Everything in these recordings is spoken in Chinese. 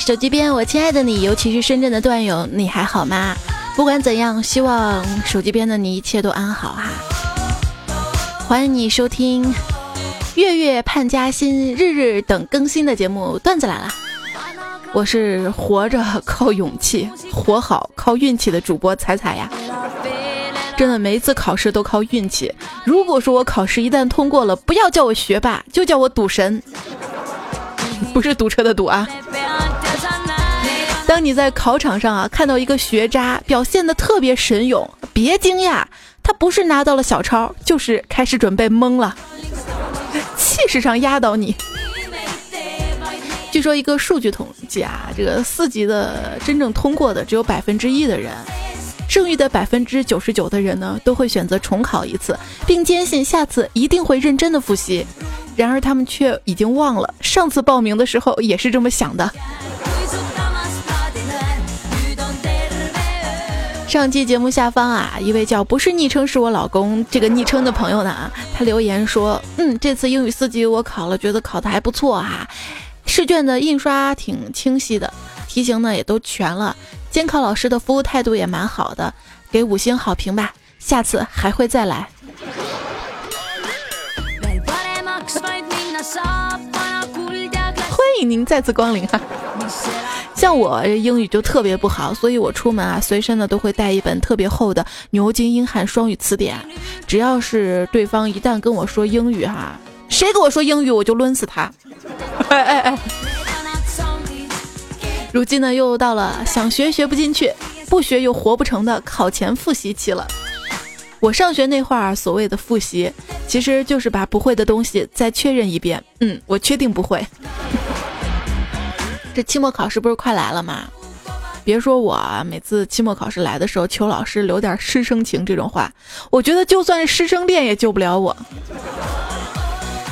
手机边，我亲爱的你，尤其是深圳的段友，你还好吗？不管怎样，希望手机边的你一切都安好哈。欢迎你收听月月盼加薪，日日等更新的节目，段子来了。我是活着靠勇气，活好靠运气的主播彩彩呀。真的，每一次考试都靠运气。如果说我考试一旦通过了，不要叫我学霸，就叫我赌神，不是堵车的堵啊。当你在考场上啊看到一个学渣表现的特别神勇，别惊讶，他不是拿到了小抄，就是开始准备懵了，气势上压倒你。据说一个数据统计啊，这个四级的真正通过的只有百分之一的人，剩余的百分之九十九的人呢，都会选择重考一次，并坚信下次一定会认真的复习。然而他们却已经忘了上次报名的时候也是这么想的。上期节目下方啊，一位叫不是昵称是我老公这个昵称的朋友呢啊，他留言说，嗯，这次英语四级我考了，觉得考的还不错哈，试卷的印刷挺清晰的，题型呢也都全了，监考老师的服务态度也蛮好的，给五星好评吧，下次还会再来。欢迎您再次光临哈。像我英语就特别不好，所以我出门啊，随身呢都会带一本特别厚的牛津英汉双语词典。只要是对方一旦跟我说英语哈，谁跟我说英语我就抡死他。哎哎哎！如今呢又到了想学学不进去，不学又活不成的考前复习期了。我上学那会儿所谓的复习，其实就是把不会的东西再确认一遍。嗯，我确定不会。这期末考试不是快来了吗？别说我每次期末考试来的时候求老师留点师生情这种话，我觉得就算是师生恋也救不了我。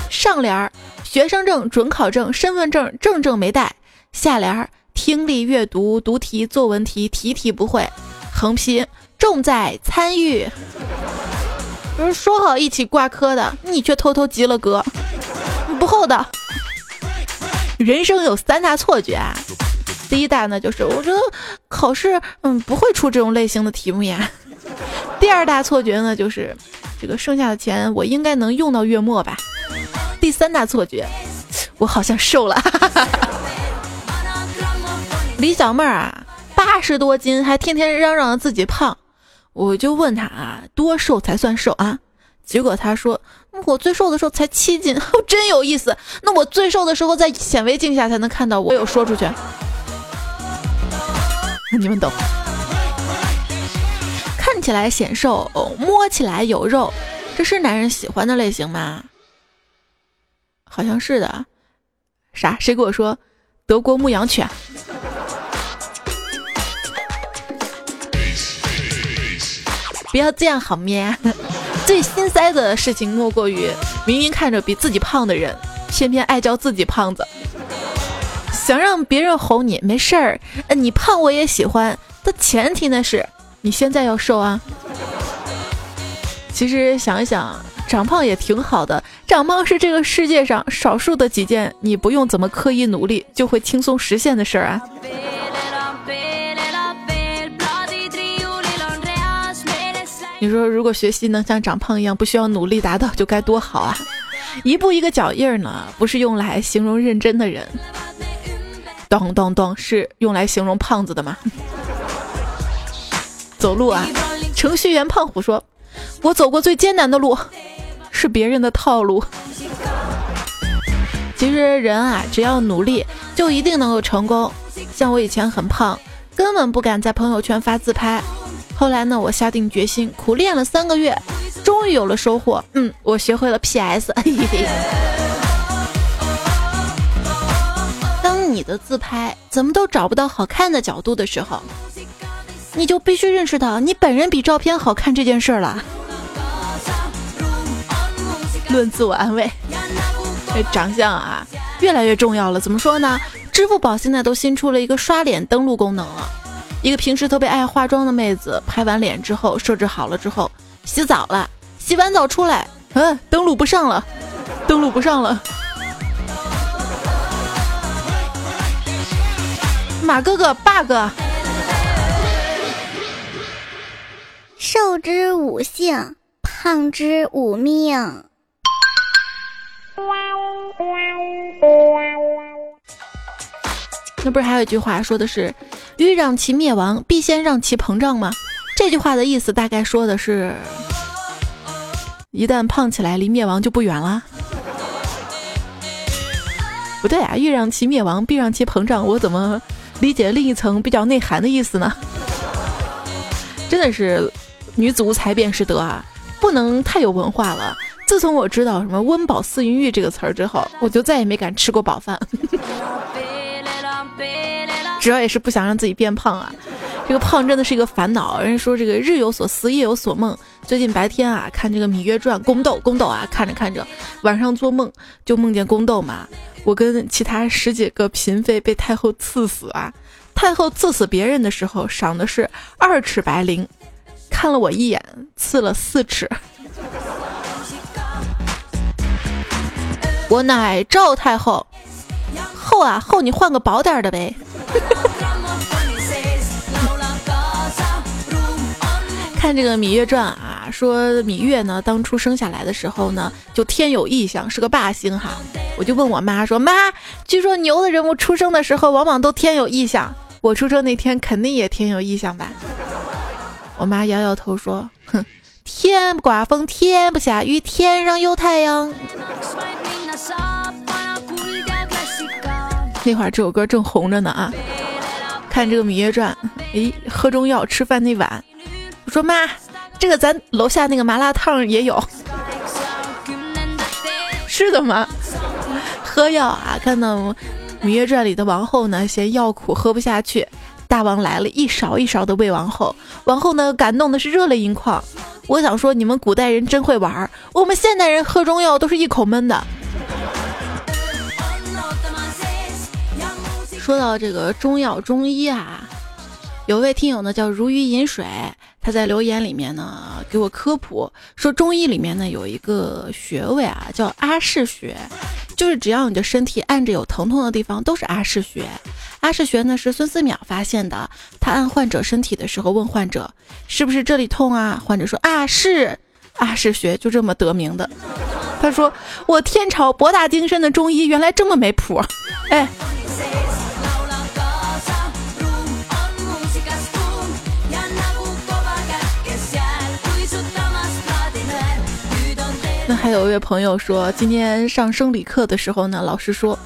上联儿学生证、准考证、身份证证证没带，下联儿听力、阅读、读题、作文题题题不会，横批重在参与。不是说好一起挂科的，你却偷偷及了格，不厚道。人生有三大错觉啊，第一大呢就是我觉得考试嗯不会出这种类型的题目呀。第二大错觉呢就是这个剩下的钱我应该能用到月末吧。第三大错觉，我好像瘦了。李小妹儿啊，八十多斤还天天嚷嚷自己胖，我就问她啊，多瘦才算瘦啊？结果她说。我最瘦的时候才七斤，真有意思。那我最瘦的时候在显微镜下才能看到我。有说出去，你们懂。看起来显瘦，摸起来有肉，这是男人喜欢的类型吗？好像是的。啥？谁给我说德国牧羊犬？不要这样好咩？最心塞的事情莫过于，明明看着比自己胖的人，偏偏爱叫自己胖子。想让别人哄你没事儿，你胖我也喜欢。但前提呢是，你现在要瘦啊。其实想一想，长胖也挺好的。长胖是这个世界上少数的几件你不用怎么刻意努力就会轻松实现的事儿啊。你说，如果学习能像长胖一样，不需要努力达到，就该多好啊！一步一个脚印儿呢，不是用来形容认真的人。咚咚咚，是用来形容胖子的吗？走路啊，程序员胖虎说：“我走过最艰难的路，是别人的套路。”其实人啊，只要努力，就一定能够成功。像我以前很胖，根本不敢在朋友圈发自拍。后来呢，我下定决心，苦练了三个月，终于有了收获。嗯，我学会了 PS。当你的自拍怎么都找不到好看的角度的时候，你就必须认识到你本人比照片好看这件事儿了。论自我安慰，这长相啊，越来越重要了。怎么说呢？支付宝现在都新出了一个刷脸登录功能了。一个平时特别爱化妆的妹子，拍完脸之后，设置好了之后，洗澡了，洗完澡出来，嗯，登录不上了，登录不上了。马哥哥 bug。瘦之五性，胖之五命。那不是还有一句话说的是“欲让其灭亡，必先让其膨胀”吗？这句话的意思大概说的是，一旦胖起来，离灭亡就不远了。不对啊，欲让其灭亡，必让其膨胀。我怎么理解另一层比较内涵的意思呢？真的是女子无才便是德啊，不能太有文化了。自从我知道什么“温饱思淫欲”这个词儿之后，我就再也没敢吃过饱饭。主要也是不想让自己变胖啊，这个胖真的是一个烦恼。人家说这个日有所思，夜有所梦。最近白天啊，看这个《芈月传》宫斗，宫斗啊，看着看着，晚上做梦就梦见宫斗嘛。我跟其他十几个嫔妃被太后赐死啊！太后赐死别人的时候，赏的是二尺白绫，看了我一眼，赐了四尺。我乃赵太后，后啊后，你换个薄点的呗。看这个《芈月传》啊，说芈月呢，当初生下来的时候呢，就天有异象，是个霸星哈。我就问我妈说：“妈，据说牛的人物出生的时候，往往都天有异象。我出生那天肯定也天有异象吧？”我妈摇摇头说：“哼，天不刮风，天不下雨，天上有太阳。”那会儿这首歌正红着呢啊！看这个《芈月传》，诶，喝中药吃饭那碗。我说妈，这个咱楼下那个麻辣烫也有，是的吗？喝药啊，看到《芈月传》里的王后呢，嫌药苦喝不下去，大王来了一勺一勺的喂王后，王后呢感动的是热泪盈眶。我想说，你们古代人真会玩，我们现代人喝中药都是一口闷的。说到这个中药中医啊。有位听友呢叫如鱼饮水，他在留言里面呢给我科普说，中医里面呢有一个穴位啊叫阿是穴，就是只要你的身体按着有疼痛的地方都是阿是穴。阿是穴呢是孙思邈发现的，他按患者身体的时候问患者是不是这里痛啊，患者说啊是，阿是穴就这么得名的。他说我天朝博大精深的中医原来这么没谱，哎。还有一位朋友说，今天上生理课的时候呢，老师说，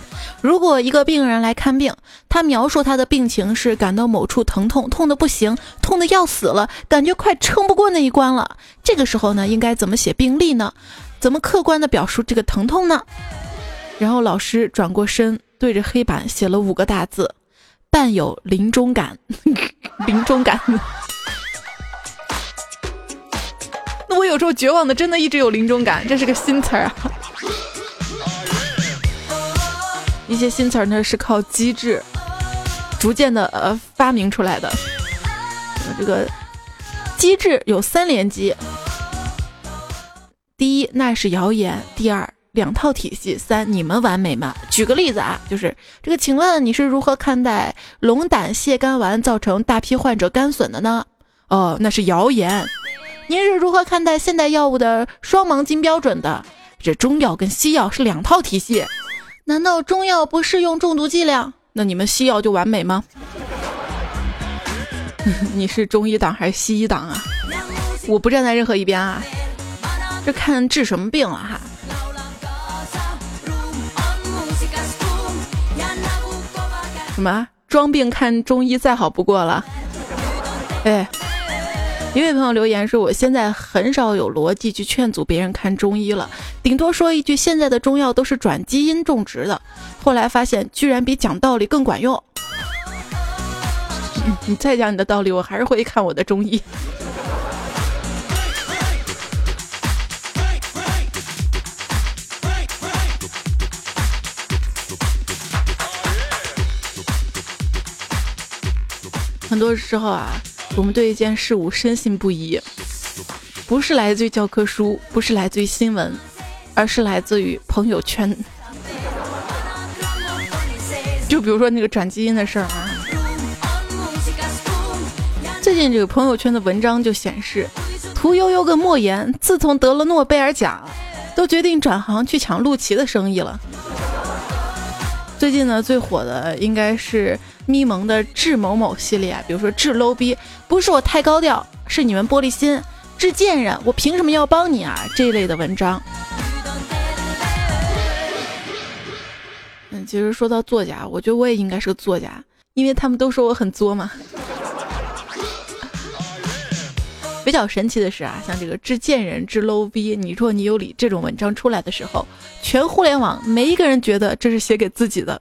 如果一个病人来看病，他描述他的病情是感到某处疼痛，痛的不行，痛的要死了，感觉快撑不过那一关了。这个时候呢，应该怎么写病历呢？怎么客观的表述这个疼痛呢？然后老师转过身，对着黑板写了五个大字：伴有临终感。临终感。那我有时候绝望的，真的一直有临终感，这是个新词儿啊。一些新词儿呢是靠机智逐渐的呃发明出来的。这个机智有三连击：第一，那是谣言；第二，两套体系；三，你们完美吗？举个例子啊，就是这个，请问你是如何看待龙胆泻肝丸造成大批患者肝损的呢？哦，那是谣言。您是如何看待现代药物的双盲金标准的？这中药跟西药是两套体系，难道中药不适用中毒剂量？那你们西药就完美吗？你是中医党还是西医党啊？我不站在任何一边啊，这看治什么病了哈。什么装病看中医再好不过了？哎。一位朋友留言说：“我现在很少有逻辑去劝阻别人看中医了，顶多说一句现在的中药都是转基因种植的。后来发现居然比讲道理更管用。你再讲你的道理，我还是会看我的中医。”很多时候啊。我们对一件事物深信不疑，不是来自于教科书，不是来自于新闻，而是来自于朋友圈。就比如说那个转基因的事儿啊，最近这个朋友圈的文章就显示，屠呦呦跟莫言自从得了诺贝尔奖，都决定转行去抢陆琪的生意了。最近呢，最火的应该是咪蒙的智某某系列啊，比如说智 low 逼，不是我太高调，是你们玻璃心，智贱人，我凭什么要帮你啊？这一类的文章。嗯，其实说到作家，我觉得我也应该是个作家，因为他们都说我很作嘛。比较神奇的是啊，像这个致贱人、致 low 逼，你若你有理这种文章出来的时候，全互联网没一个人觉得这是写给自己的。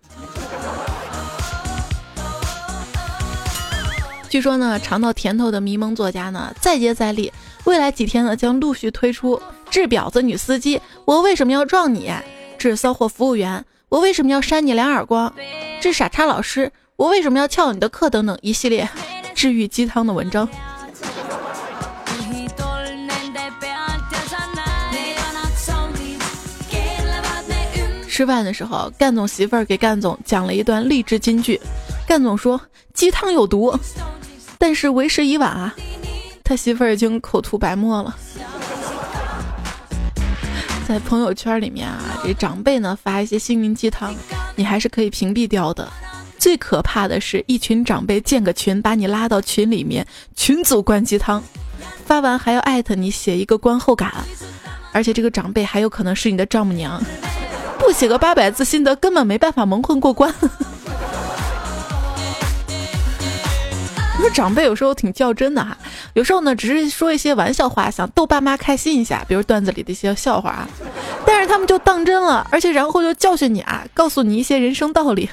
据说呢，尝到甜头的迷蒙作家呢，再接再厉，未来几天呢将陆续推出治婊子女司机，我为什么要撞你？治骚货服务员，我为什么要扇你两耳光？治傻叉老师，我为什么要翘你的课？等等一系列治愈鸡汤的文章。吃饭的时候，干总媳妇儿给干总讲了一段励志金句。干总说鸡汤有毒，但是为时已晚啊，他媳妇儿已经口吐白沫了。在朋友圈里面啊，这长辈呢发一些心灵鸡汤，你还是可以屏蔽掉的。最可怕的是一群长辈建个群，把你拉到群里面，群组灌鸡汤，发完还要艾特你写一个观后感，而且这个长辈还有可能是你的丈母娘。不写个八百字心得，根本没办法蒙混过关。说长辈有时候挺较真的哈，有时候呢只是说一些玩笑话，想逗爸妈开心一下，比如段子里的一些笑话啊，但是他们就当真了，而且然后就教训你啊，告诉你一些人生道理。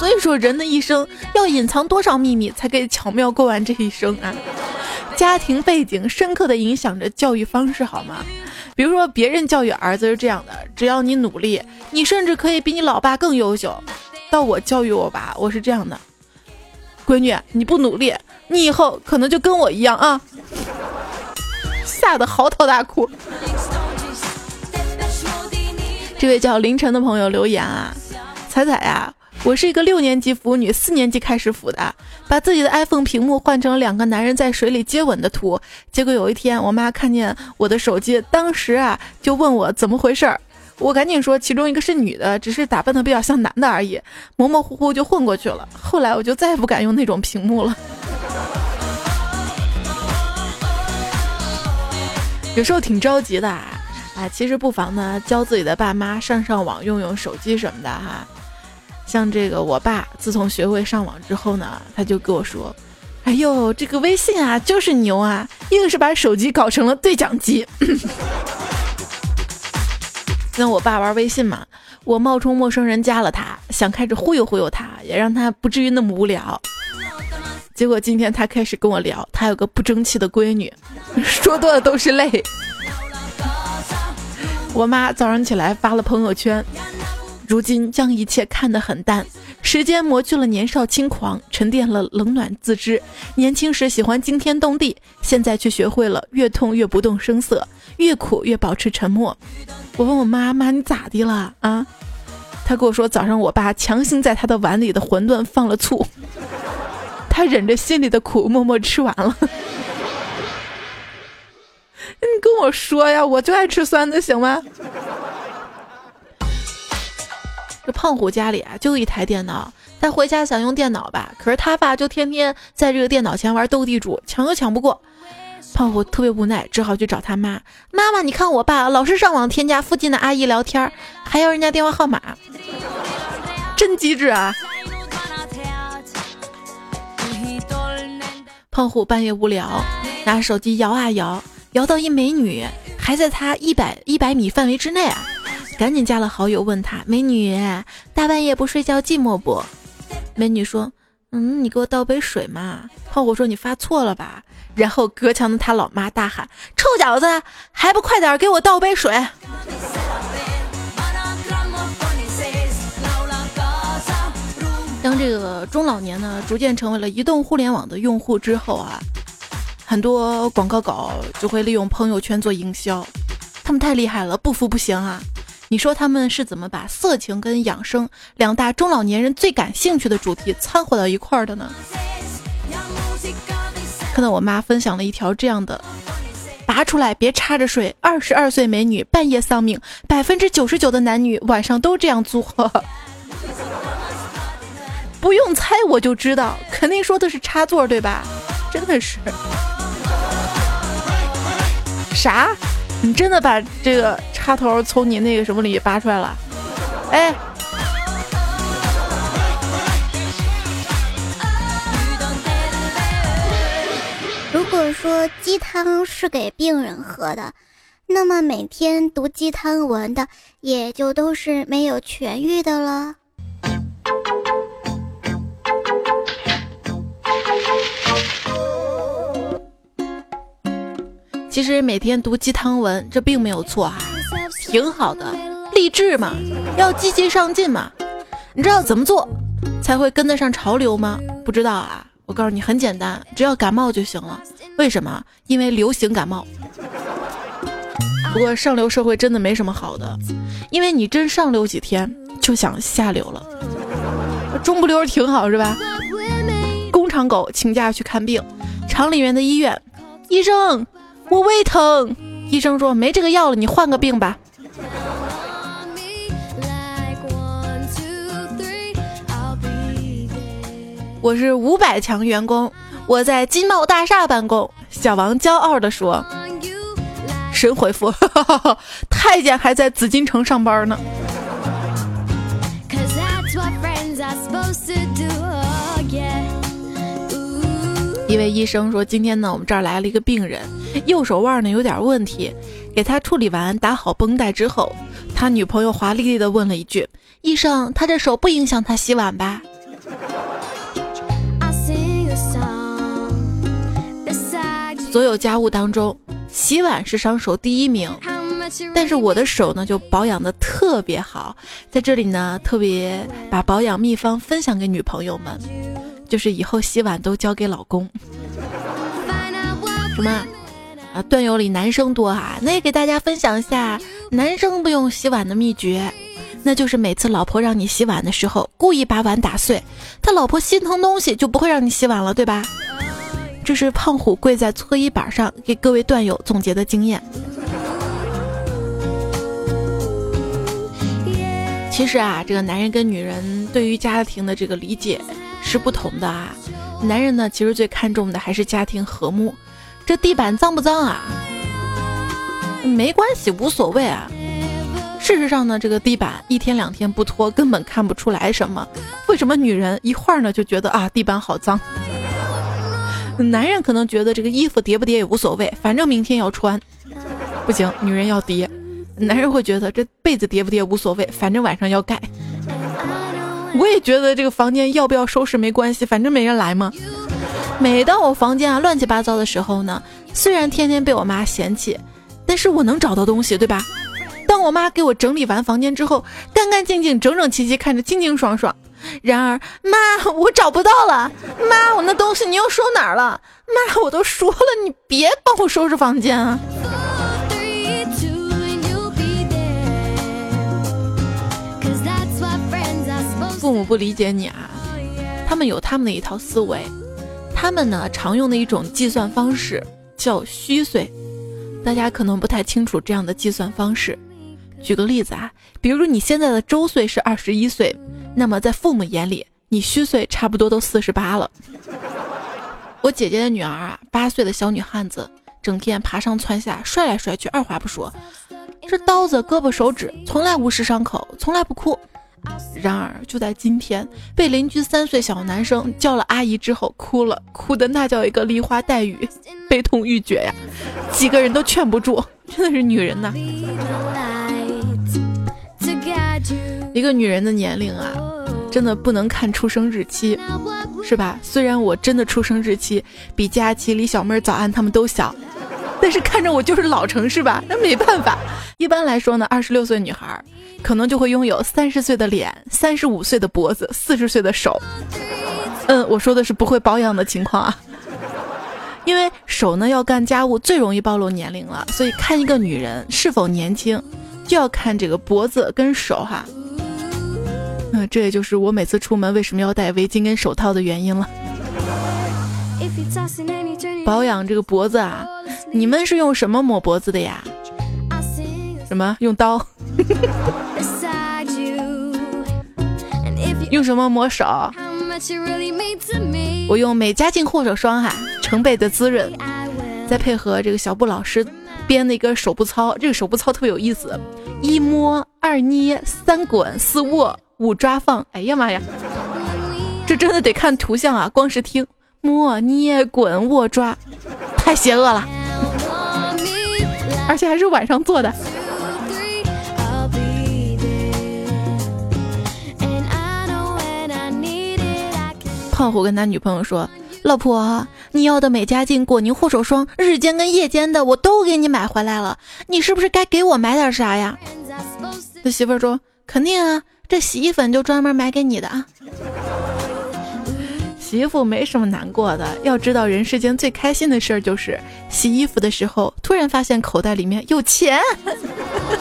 所以说，人的一生要隐藏多少秘密，才可以巧妙过完这一生啊？家庭背景深刻的影响着教育方式，好吗？比如说，别人教育儿子是这样的：只要你努力，你甚至可以比你老爸更优秀。到我教育我爸，我是这样的：闺女，你不努力，你以后可能就跟我一样啊！吓得嚎啕大哭。这位叫凌晨的朋友留言啊，彩彩呀。我是一个六年级腐女，四年级开始腐的，把自己的 iPhone 屏幕换成两个男人在水里接吻的图。结果有一天，我妈看见我的手机，当时啊就问我怎么回事儿。我赶紧说，其中一个是女的，只是打扮的比较像男的而已，模模糊糊就混过去了。后来我就再也不敢用那种屏幕了。有时候挺着急的啊，啊，其实不妨呢教自己的爸妈上上网，用用手机什么的哈。像这个，我爸自从学会上网之后呢，他就跟我说：“哎呦，这个微信啊，就是牛啊，硬是把手机搞成了对讲机。”跟我爸玩微信嘛，我冒充陌生人加了他，想开始忽悠忽悠他，也让他不至于那么无聊。结果今天他开始跟我聊，他有个不争气的闺女，说多了都是泪。我妈早上起来发了朋友圈。如今将一切看得很淡，时间磨去了年少轻狂，沉淀了冷暖自知。年轻时喜欢惊天动地，现在却学会了越痛越不动声色，越苦越保持沉默。我问我妈妈你咋的了啊？她跟我说早上我爸强行在她的碗里的馄饨放了醋，她忍着心里的苦默默吃完了。你跟我说呀，我就爱吃酸的，行吗？这胖虎家里啊就一台电脑，他回家想用电脑吧，可是他爸就天天在这个电脑前玩斗地主，抢都抢不过。胖虎特别无奈，只好去找他妈。妈妈，你看我爸老是上网添加附近的阿姨聊天，还要人家电话号码，真机智啊！胖虎半夜无聊，拿手机摇啊摇，摇到一美女，还在他一百一百米范围之内啊。赶紧加了好友，问他美女，大半夜不睡觉寂寞不？美女说：“嗯，你给我倒杯水嘛。”胖虎说：“你发错了吧？”然后隔墙的他老妈大喊：“臭小子，还不快点给我倒杯水！”当这个中老年呢逐渐成为了移动互联网的用户之后啊，很多广告稿就会利用朋友圈做营销，他们太厉害了，不服不行啊！你说他们是怎么把色情跟养生两大中老年人最感兴趣的主题掺和到一块儿的呢？看到我妈分享了一条这样的：拔出来别插着睡，二十二岁美女半夜丧命，百分之九十九的男女晚上都这样做。不用猜我就知道，肯定说的是插座对吧？真的是。啥？你真的把这个插头从你那个什么里拔出来了？哎。如果说鸡汤是给病人喝的，那么每天读鸡汤文的也就都是没有痊愈的了。其实每天读鸡汤文，这并没有错哈，挺好的，励志嘛，要积极上进嘛。你知道怎么做才会跟得上潮流吗？不知道啊，我告诉你，很简单，只要感冒就行了。为什么？因为流行感冒。不过上流社会真的没什么好的，因为你真上流几天就想下流了。中不溜挺好是吧？工厂狗请假去看病，厂里面的医院，医生。我胃疼，医生说没这个药了，你换个病吧。我是五百强员工，我在金茂大厦办公。小王骄傲地说：“神回复，太监还在紫禁城上班呢。”一位医生说：“今天呢，我们这儿来了一个病人，右手腕呢有点问题，给他处理完，打好绷带之后，他女朋友华丽丽的问了一句：‘医生，他这手不影响他洗碗吧？’所有家务当中，洗碗是伤手第一名，但是我的手呢就保养的特别好，在这里呢特别把保养秘方分享给女朋友们。”就是以后洗碗都交给老公。什么啊？段友里男生多啊，那也给大家分享一下男生不用洗碗的秘诀，那就是每次老婆让你洗碗的时候，故意把碗打碎，他老婆心疼东西就不会让你洗碗了，对吧？这是胖虎跪在搓衣板上给各位段友总结的经验。其实啊，这个男人跟女人对于家庭的这个理解。是不同的啊，男人呢，其实最看重的还是家庭和睦。这地板脏不脏啊？没关系，无所谓啊。事实上呢，这个地板一天两天不拖，根本看不出来什么。为什么女人一会儿呢就觉得啊地板好脏？男人可能觉得这个衣服叠不叠也无所谓，反正明天要穿。不行，女人要叠。男人会觉得这被子叠不叠无所谓，反正晚上要盖。我也觉得这个房间要不要收拾没关系，反正没人来嘛。每当我房间啊乱七八糟的时候呢，虽然天天被我妈嫌弃，但是我能找到东西，对吧？当我妈给我整理完房间之后，干干净净、整整齐齐，看着清清爽爽。然而，妈，我找不到了。妈，我那东西你又收哪儿了？妈，我都说了，你别帮我收拾房间啊。父母不理解你啊，他们有他们的一套思维，他们呢常用的一种计算方式叫虚岁，大家可能不太清楚这样的计算方式。举个例子啊，比如你现在的周岁是二十一岁，那么在父母眼里，你虚岁差不多都四十八了。我姐姐的女儿啊，八岁的小女汉子，整天爬上蹿下，摔来摔去，二话不说，这刀子、胳膊、手指从来无视伤口，从来不哭。然而，就在今天，被邻居三岁小男生叫了阿姨之后，哭了，哭的那叫一个梨花带雨，悲痛欲绝呀！几个人都劝不住，真的是女人呐。一个女人的年龄啊，真的不能看出生日期，是吧？虽然我真的出生日期比佳琪、李小妹、早安他们都小，但是看着我就是老成，是吧？那没办法。一般来说呢，二十六岁女孩。可能就会拥有三十岁的脸、三十五岁的脖子、四十岁的手。嗯，我说的是不会保养的情况啊。因为手呢要干家务最容易暴露年龄了，所以看一个女人是否年轻，就要看这个脖子跟手哈。嗯，这也就是我每次出门为什么要戴围巾跟手套的原因了。保养这个脖子啊，你们是用什么抹脖子的呀？什么用刀？用什么抹手？我用美加净护手霜哈，成倍的滋润，再配合这个小布老师编的一个手部操，这个手部操特别有意思，一摸二捏三滚四握五抓放，哎呀妈呀，这真的得看图像啊，光是听摸捏滚握抓，太邪恶了，而且还是晚上做的。胖虎跟他女朋友说：“老婆，你要的美加净果泥护手霜，日间跟夜间的我都给你买回来了，你是不是该给我买点啥呀？”他媳妇儿说：“肯定啊，这洗衣粉就专门买给你的啊。”衣服没什么难过的，要知道人世间最开心的事儿就是洗衣服的时候突然发现口袋里面有钱。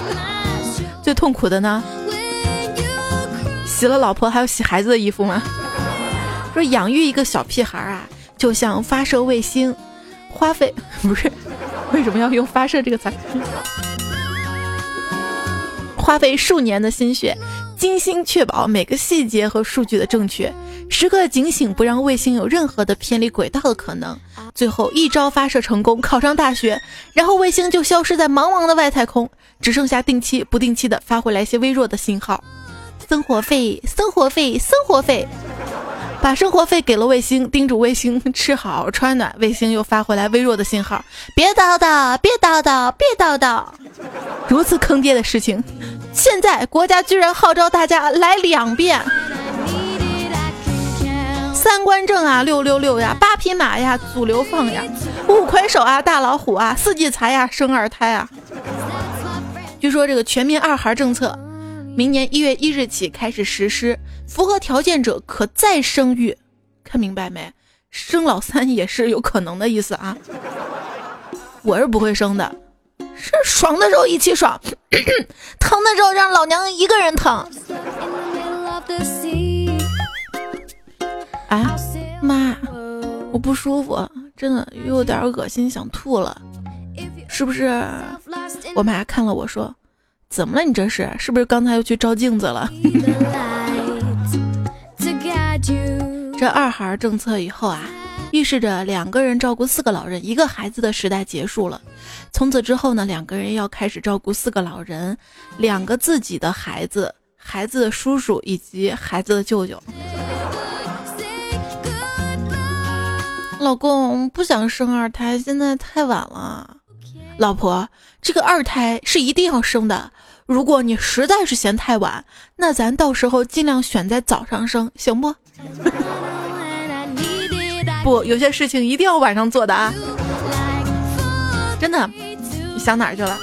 最痛苦的呢，洗了老婆还要洗孩子的衣服吗？说养育一个小屁孩啊，就像发射卫星，花费 不是？为什么要用“发射”这个词？花费数年的心血，精心确保每个细节和数据的正确，时刻警醒不让卫星有任何的偏离轨道的可能。最后一招发射成功，考上大学，然后卫星就消失在茫茫的外太空，只剩下定期、不定期的发回来一些微弱的信号。生活费，生活费，生活费。把生活费给了卫星，叮嘱卫星 吃好穿暖。卫星又发回来微弱的信号：别叨叨，别叨叨，别叨叨。如此坑爹的事情，现在国家居然号召大家来两遍。三观正啊，六六六呀，八匹马呀，祖流放呀，五魁首啊，大老虎啊，四季财呀，生二胎啊。据说这个全民二孩政策。明年一月一日起开始实施，符合条件者可再生育。看明白没？生老三也是有可能的意思啊。我是不会生的，是爽的时候一起爽，疼的时候让老娘一个人疼。哎，妈，我不舒服，真的有点恶心，想吐了。是不是？我妈看了我说。怎么了？你这是是不是刚才又去照镜子了？这二孩政策以后啊，预示着两个人照顾四个老人一个孩子的时代结束了。从此之后呢，两个人要开始照顾四个老人，两个自己的孩子、孩子的叔叔以及孩子的舅舅。老公不想生二胎，现在太晚了。老婆，这个二胎是一定要生的。如果你实在是嫌太晚，那咱到时候尽量选在早上生，行不？不，有些事情一定要晚上做的啊！真的，你想哪儿去了？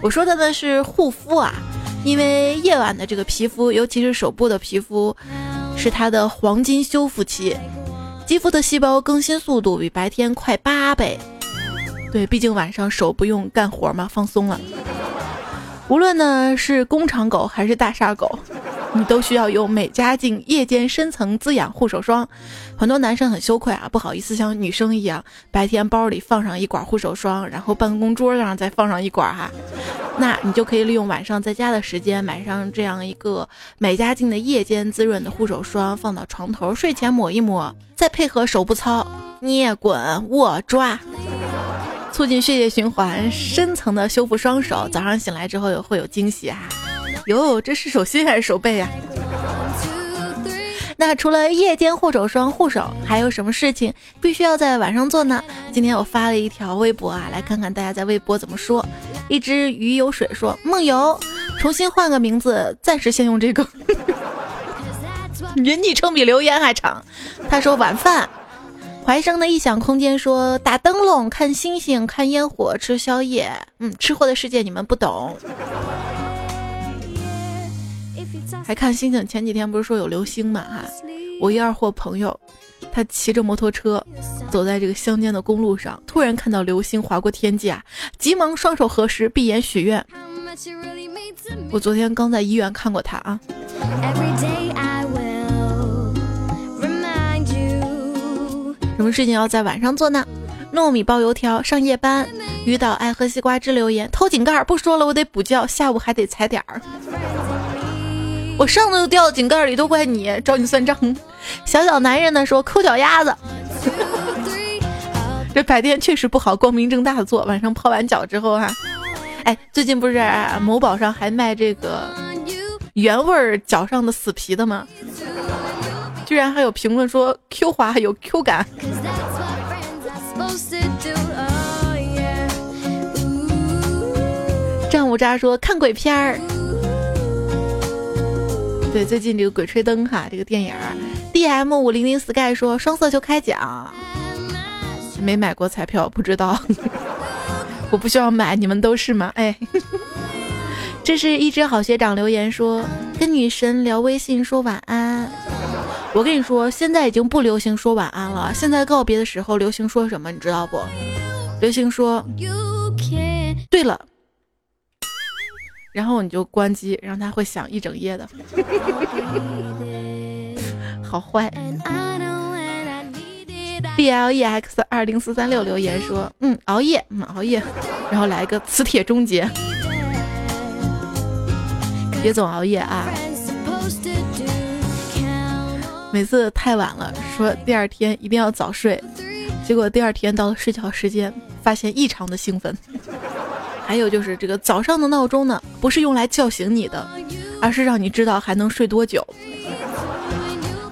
我说的呢是护肤啊，因为夜晚的这个皮肤，尤其是手部的皮肤，是它的黄金修复期，肌肤的细胞更新速度比白天快八倍。对，毕竟晚上手不用干活嘛，放松了。无论呢是工厂狗还是大厦狗，你都需要用美加净夜间深层滋养护手霜。很多男生很羞愧啊，不好意思像女生一样，白天包里放上一管护手霜，然后办公桌上再放上一管哈。那你就可以利用晚上在家的时间，买上这样一个美加净的夜间滋润的护手霜，放到床头，睡前抹一抹，再配合手部操，捏、滚、握、抓。促进血液循环，深层的修复双手。早上醒来之后也会有惊喜啊！哟，这是手心还是手背呀？那除了夜间护手霜护手，还有什么事情必须要在晚上做呢？今天我发了一条微博啊，来看看大家在微博怎么说。一只鱼有水说：“梦游，重新换个名字，暂时先用这个。”人昵称比留言还长。他说晚饭。怀生的异想空间说：“打灯笼、看星星、看烟火、吃宵夜。”嗯，吃货的世界你们不懂。还看星星？前几天不是说有流星嘛？哈，我一二货朋友，他骑着摩托车走在这个乡间的公路上，突然看到流星划过天际啊，急忙双手合十，闭眼许愿。我昨天刚在医院看过他啊。什么事情要在晚上做呢？糯米包油条上夜班，遇到爱喝西瓜汁留言偷井盖不说了，我得补觉，下午还得踩点儿。我上次就掉井盖里，都怪你，找你算账。小小男人呢说抠脚丫子，这白天确实不好光明正大的做，晚上泡完脚之后哈，哎，最近不是某宝上还卖这个原味脚上的死皮的吗？居然还有评论说 Q 滑有 Q 感。战五渣说看鬼片儿，对，最近这个《鬼吹灯》哈，这个电影，D M 五零零 Sky 说双色球开奖，没买过彩票不知道，我不需要买，你们都是吗？哎，这是一只好学长留言说跟女神聊微信说晚安，我跟你说，现在已经不流行说晚安了，现在告别的时候流行说什么，你知道不？流行说，对了。然后你就关机，然后它会响一整夜的，好坏。B L E X 二零四三六留言说：“嗯，熬夜，嗯，熬夜，然后来一个磁铁终结，别总熬夜啊！每次太晚了，说第二天一定要早睡，结果第二天到了睡觉时间，发现异常的兴奋。”还有就是这个早上的闹钟呢，不是用来叫醒你的，而是让你知道还能睡多久。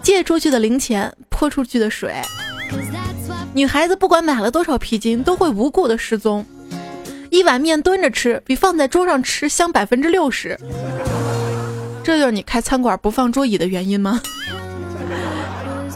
借出去的零钱，泼出去的水。女孩子不管买了多少皮筋，都会无故的失踪。一碗面蹲着吃，比放在桌上吃香百分之六十。这就是你开餐馆不放桌椅的原因吗？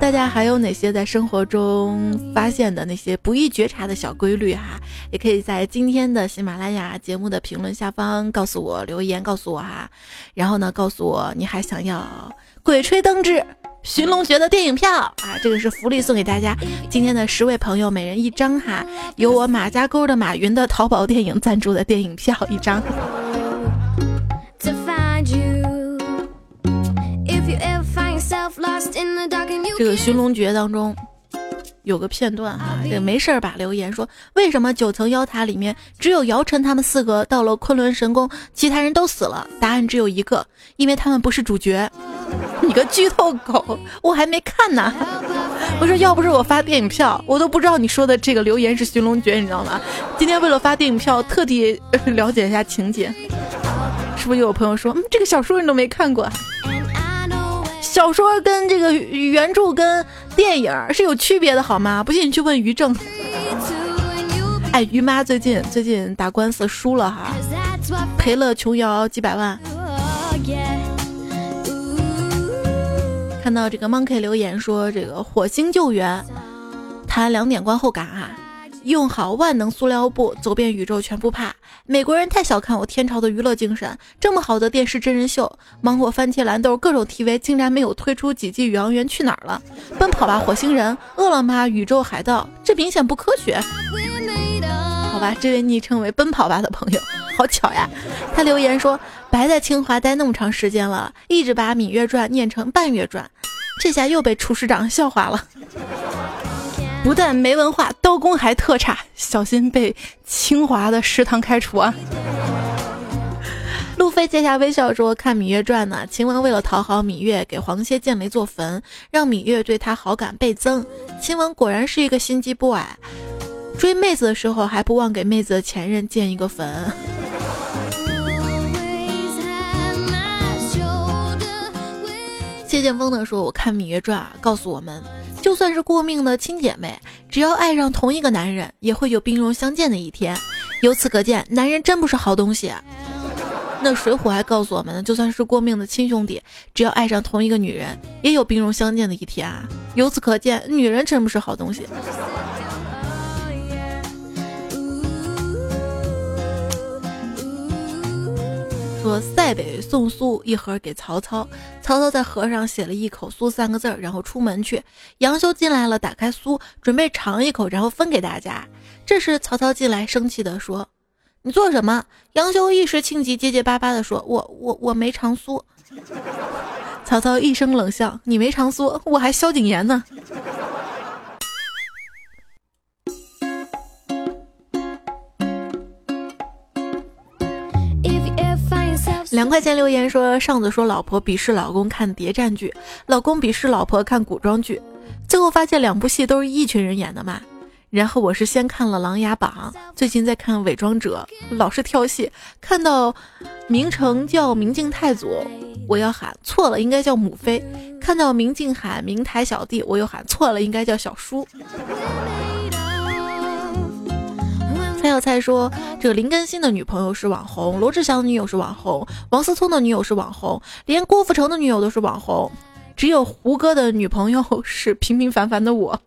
大家还有哪些在生活中发现的那些不易觉察的小规律哈？也可以在今天的喜马拉雅节目的评论下方告诉我留言，告诉我哈。然后呢，告诉我你还想要《鬼吹灯之寻龙诀》的电影票啊？这个是福利送给大家，今天的十位朋友每人一张哈，有我马家沟的马云的淘宝电影赞助的电影票一张。这个《寻龙诀》当中有个片段哈，这个没事儿吧？留言说为什么九层妖塔里面只有姚晨他们四个到了昆仑神宫，其他人都死了？答案只有一个，因为他们不是主角。你个剧透狗，我还没看呢。我说要不是我发电影票，我都不知道你说的这个留言是《寻龙诀》，你知道吗？今天为了发电影票，特地了解一下情节。是不是有朋友说，嗯，这个小说你都没看过？小说跟这个原著跟电影是有区别的，好吗？不信你去问于正。哎，于妈最近最近打官司输了哈，赔了琼瑶几百万。看到这个 monkey 留言说，这个火星救援谈两点观后感啊。用好万能塑料布，走遍宇宙全不怕。美国人太小看我天朝的娱乐精神，这么好的电视真人秀，芒果、番茄、蓝豆各种 TV 竟然没有推出几季《宇航员去哪儿了》？奔跑吧火星人、饿了么、宇宙海盗，这明显不科学。好吧，这位昵称为“奔跑吧”的朋友，好巧呀！他留言说：“白在清华待那么长时间了，一直把《芈月传》念成《半月传》，这下又被厨师长笑话了。”不但没文化，刀工还特差，小心被清华的食堂开除啊！路飞接下微笑说：“看《芈月传》呢，秦王为了讨好芈月，给黄歇建了一座坟，让芈月对他好感倍增。秦王果然是一个心机 boy，追妹子的时候还不忘给妹子的前任建一个坟。”谢剑锋的说：“我看《芈月传》啊，告诉我们。”就算是过命的亲姐妹，只要爱上同一个男人，也会有兵戎相见的一天。由此可见，男人真不是好东西。那水浒还告诉我们呢，就算是过命的亲兄弟，只要爱上同一个女人，也有兵戎相见的一天啊。由此可见，女人真不是好东西。说塞北送苏一盒给曹操，曹操在盒上写了一口苏三个字，然后出门去。杨修进来了，打开苏，准备尝一口，然后分给大家。这时曹操进来，生气的说：“你做什么？”杨修一时情急，结结巴巴的说：“我我我没尝苏。”曹操一声冷笑：“你没尝苏，我还萧景琰呢。”块钱留言说，上次说老婆鄙视老公看谍战剧，老公鄙视老婆看古装剧，最后发现两部戏都是一群人演的嘛。然后我是先看了《琅琊榜》，最近在看《伪装者》，老是挑戏，看到明成叫明镜太祖，我要喊错了，应该叫母妃；看到明镜喊明台小弟，我又喊错了，应该叫小叔。蔡小蔡说：“这个林更新的女朋友是网红，罗志祥的女友是网红，王思聪的女友是网红，连郭富城的女友都是网红，只有胡歌的女朋友 是平平凡凡的我。”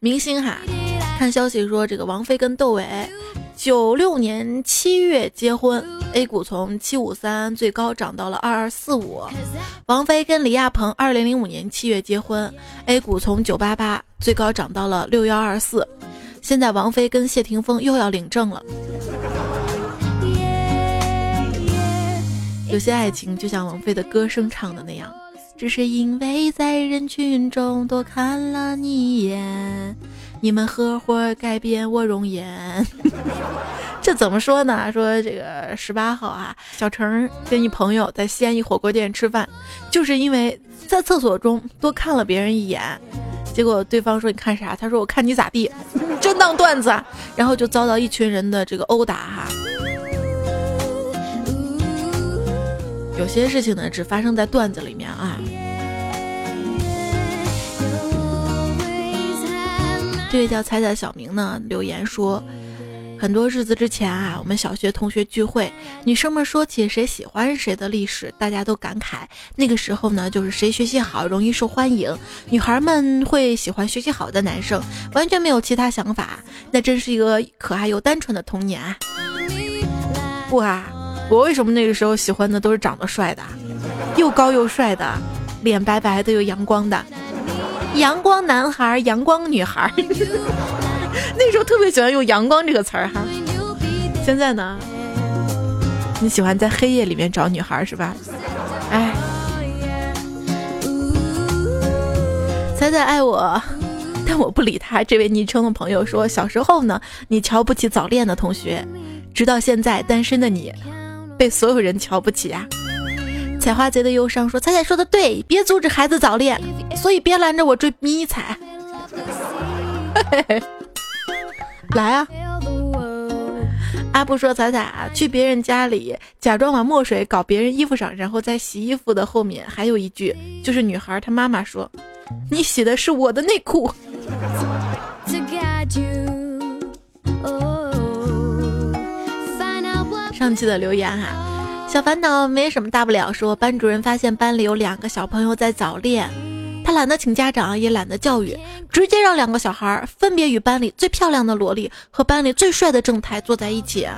明星哈，看消息说这个王菲跟窦唯，九六年七月结婚，A 股从七五三最高涨到了二二四五。王菲跟李亚鹏二零零五年七月结婚，A 股从九八八最高涨到了六幺二四。现在王菲跟谢霆锋又要领证了。有些爱情就像王菲的歌声唱的那样。只是因为在人群中多看了你一眼，你们合伙改变我容颜。这怎么说呢？说这个十八号啊，小程跟一朋友在西安一火锅店吃饭，就是因为在厕所中多看了别人一眼，结果对方说你看啥？他说我看你咋地，真当段子？然后就遭到一群人的这个殴打哈。有些事情呢，只发生在段子里面啊。这位叫彩彩小明呢留言说，很多日子之前啊，我们小学同学聚会，女生们说起谁喜欢谁的历史，大家都感慨，那个时候呢，就是谁学习好容易受欢迎，女孩们会喜欢学习好的男生，完全没有其他想法，那真是一个可爱又单纯的童年啊！不啊。我为什么那个时候喜欢的都是长得帅的，又高又帅的，脸白白的又阳光的，阳光男孩、阳光女孩。那时候特别喜欢用“阳光”这个词儿哈。现在呢，你喜欢在黑夜里面找女孩是吧？哎，彩彩爱我，但我不理他。这位昵称的朋友说，小时候呢，你瞧不起早恋的同学，直到现在单身的你。被所有人瞧不起呀！采花贼的忧伤说：“彩彩说的对，别阻止孩子早恋，所以别拦着我追迷彩。” 来啊！阿布说：“彩彩啊，去别人家里假装把墨水搞别人衣服上，然后在洗衣服的后面还有一句，就是女孩她妈妈说：‘你洗的是我的内裤。’”上期的留言哈，小烦恼没什么大不了。说班主任发现班里有两个小朋友在早恋，他懒得请家长，也懒得教育，直接让两个小孩分别与班里最漂亮的萝莉和班里最帅的正太坐在一起。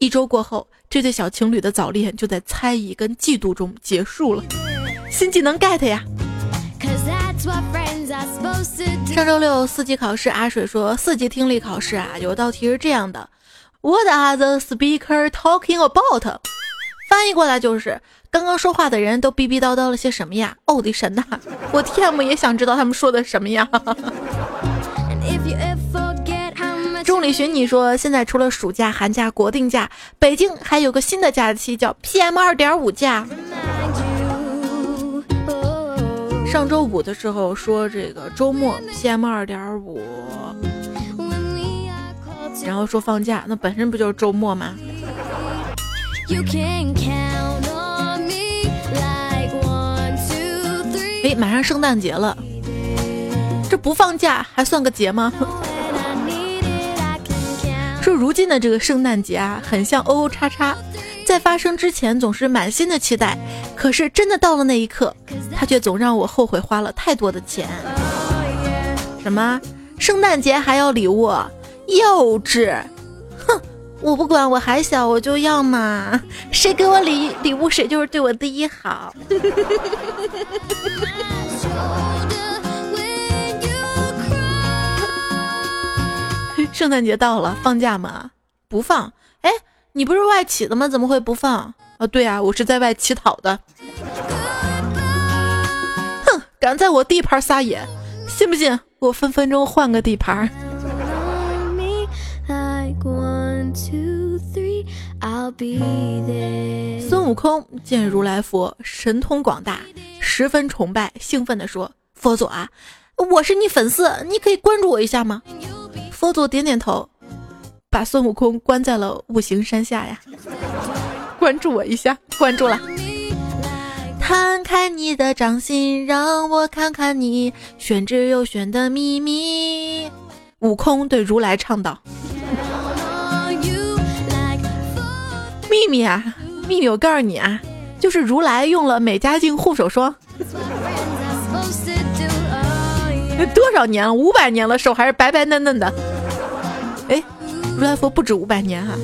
一周过后，这对小情侣的早恋就在猜疑跟嫉妒中结束了。新技能 get 呀！上周六四级考试，阿水说四级听力考试啊，有道题是这样的。What are the speaker talking about？翻译过来就是刚刚说话的人都逼逼叨叨了些什么呀？哦，我的神呐！我 TM 也想知道他们说的什么呀。钟里寻你说，现在除了暑假、寒假、国定假，北京还有个新的假期叫 PM 二点五假。上周五的时候说这个周末 PM 二点五。然后说放假，那本身不就是周末吗？马上圣诞节了，这不放假还算个节吗？说如今的这个圣诞节啊，很像 O O 叉叉，在发生之前总是满心的期待，可是真的到了那一刻，他却总让我后悔花了太多的钱。什么？圣诞节还要礼物？幼稚，我不管，我还小，我就要嘛。谁给我礼礼物，谁就是对我第一好。圣诞节到了，放假吗？不放。哎，你不是外企的吗？怎么会不放？啊，对啊，我是在外乞讨的。哼，敢在我地盘撒野，信不信我分分钟换个地盘？孙悟空见如来佛神通广大，十分崇拜，兴奋地说：“佛祖啊，我是你粉丝，你可以关注我一下吗？”佛祖点点头，把孙悟空关在了五行山下呀。关注我一下，关注了。摊开你的掌心，让我看看你玄之又玄的秘密。悟空对如来唱道：“秘密啊，秘密，我告诉你啊，就是如来用了美加净护手霜。多少年了？五百年了，手还是白白嫩嫩的。哎，如来佛不止五百年哈。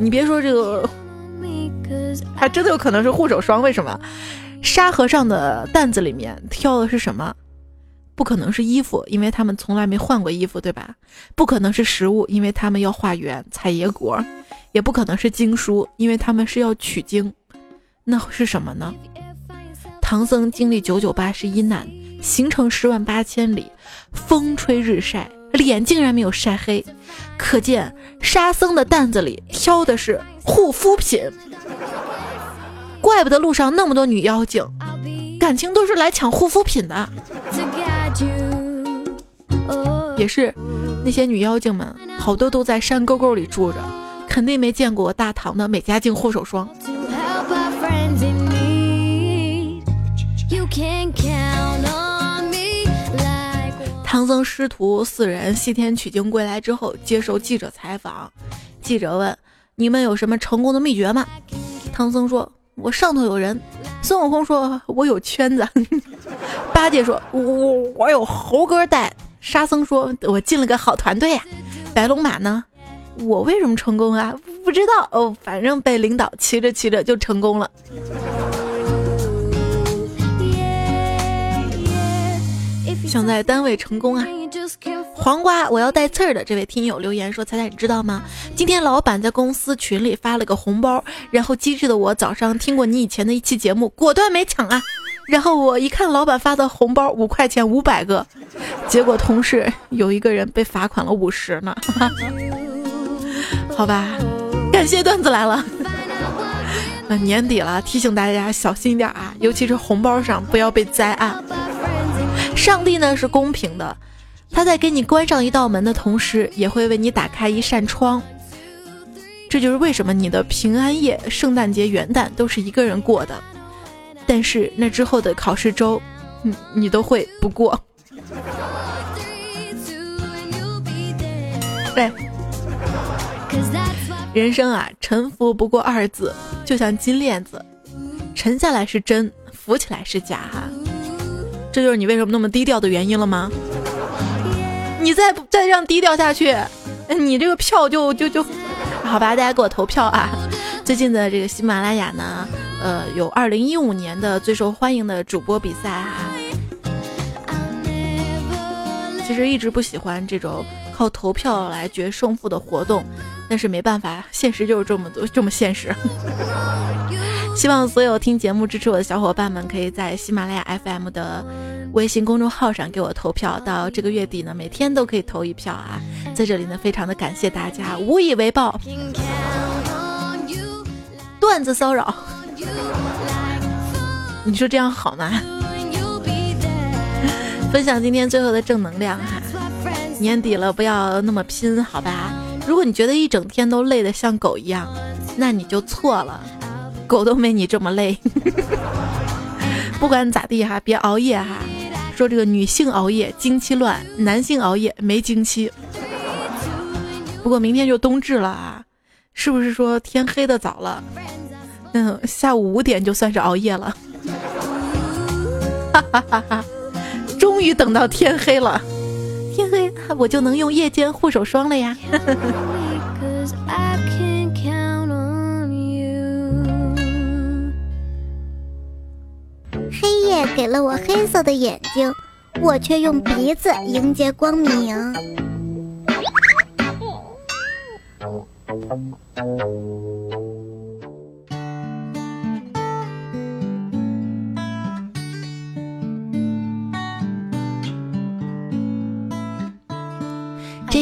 你别说这个。”还真的有可能是护手霜，为什么？沙和尚的担子里面挑的是什么？不可能是衣服，因为他们从来没换过衣服，对吧？不可能是食物，因为他们要化缘采野果；也不可能是经书，因为他们是要取经。那是什么呢？唐僧经历九九八十一难，行程十万八千里，风吹日晒，脸竟然没有晒黑，可见沙僧的担子里挑的是护肤品。怪不得路上那么多女妖精，感情都是来抢护肤品的。也是，那些女妖精们好多都在山沟沟里住着，肯定没见过大唐的美加净护手霜。唐僧师徒四人西天取经归来之后，接受记者采访，记者问：“你们有什么成功的秘诀吗？”唐僧说。我上头有人，孙悟空说：“我有圈子。”八戒说：“我我有猴哥带。”沙僧说：“我进了个好团队呀。”白龙马呢？我为什么成功啊？不知道哦，反正被领导骑着骑着就成功了。想在单位成功啊！黄瓜，我要带刺儿的。这位听友留言说：“彩彩，你知道吗？今天老板在公司群里发了个红包，然后机智的我早上听过你以前的一期节目，果断没抢啊。然后我一看老板发的红包五块钱五百个，结果同事有一个人被罚款了五十呢。好吧，感谢段子来了。那 年底了，提醒大家小心点啊，尤其是红包上不要被栽啊。上帝呢是公平的。”他在给你关上一道门的同时，也会为你打开一扇窗。这就是为什么你的平安夜、圣诞节、元旦都是一个人过的，但是那之后的考试周，你你都会不过。对，人生啊，沉浮不过二字，就像金链子，沉下来是真，浮起来是假哈。这就是你为什么那么低调的原因了吗？你再再这样低调下去，你这个票就就就，好吧，大家给我投票啊！最近的这个喜马拉雅呢，呃，有二零一五年的最受欢迎的主播比赛哈。其实一直不喜欢这种靠投票来决胜负的活动，但是没办法，现实就是这么多这么现实。希望所有听节目支持我的小伙伴们，可以在喜马拉雅 FM 的微信公众号上给我投票。到这个月底呢，每天都可以投一票啊！在这里呢，非常的感谢大家，无以为报。段子骚扰，你说这样好吗？分享今天最后的正能量哈！年底了，不要那么拼，好吧？如果你觉得一整天都累得像狗一样，那你就错了。狗都没你这么累，不管咋地哈，别熬夜哈。说这个女性熬夜经期乱，男性熬夜没经期。不过明天就冬至了啊，是不是说天黑的早了？嗯，下午五点就算是熬夜了。哈哈哈哈！终于等到天黑了，我就能用夜间护手霜了呀。黑夜给了我黑色的眼睛，我却用鼻子迎接光明。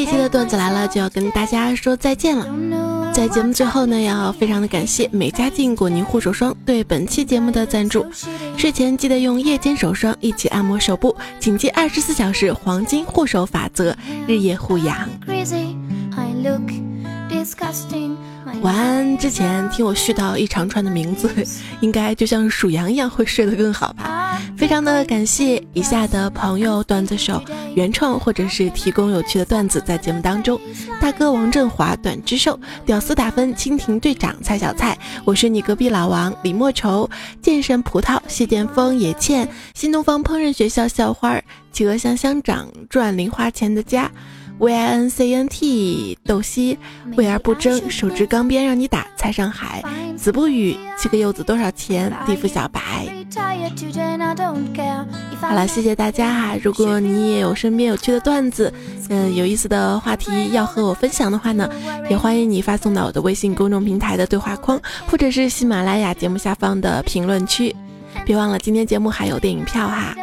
一期的段子来了，就要跟大家说再见了。在节目最后呢，要非常的感谢美加净果泥护手霜对本期节目的赞助。睡前记得用夜间手霜一起按摩手部，谨记二十四小时黄金护手法则，日夜护养。晚安之前听我絮叨一长串的名字，应该就像数羊一样会睡得更好吧？非常的感谢以下的朋友段子手原创或者是提供有趣的段子在节目当中。大哥王振华短之寿屌丝打分蜻蜓队长蔡小蔡，我是你隔壁老王李莫愁剑神葡萄谢剑锋野倩新东方烹饪学校校花企鹅香香长赚零花钱的家。V i n c n t 斗西，为而不争，手执钢鞭让你打。蔡上海，子不语，七个柚子多少钱？地府小白。好了，谢谢大家哈！如果你也有身边有趣的段子，嗯，有意思的话题要和我分享的话呢，也欢迎你发送到我的微信公众平台的对话框，或者是喜马拉雅节目下方的评论区。别忘了，今天节目还有电影票哈。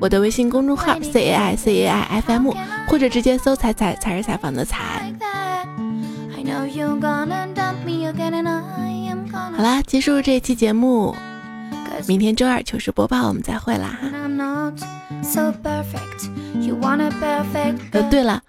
我的微信公众号 c a i c a i f m，或者直接搜“彩彩才是采访的彩”。好啦，结束这期节目，明天周二糗事播报我们再会啦！呃，对了，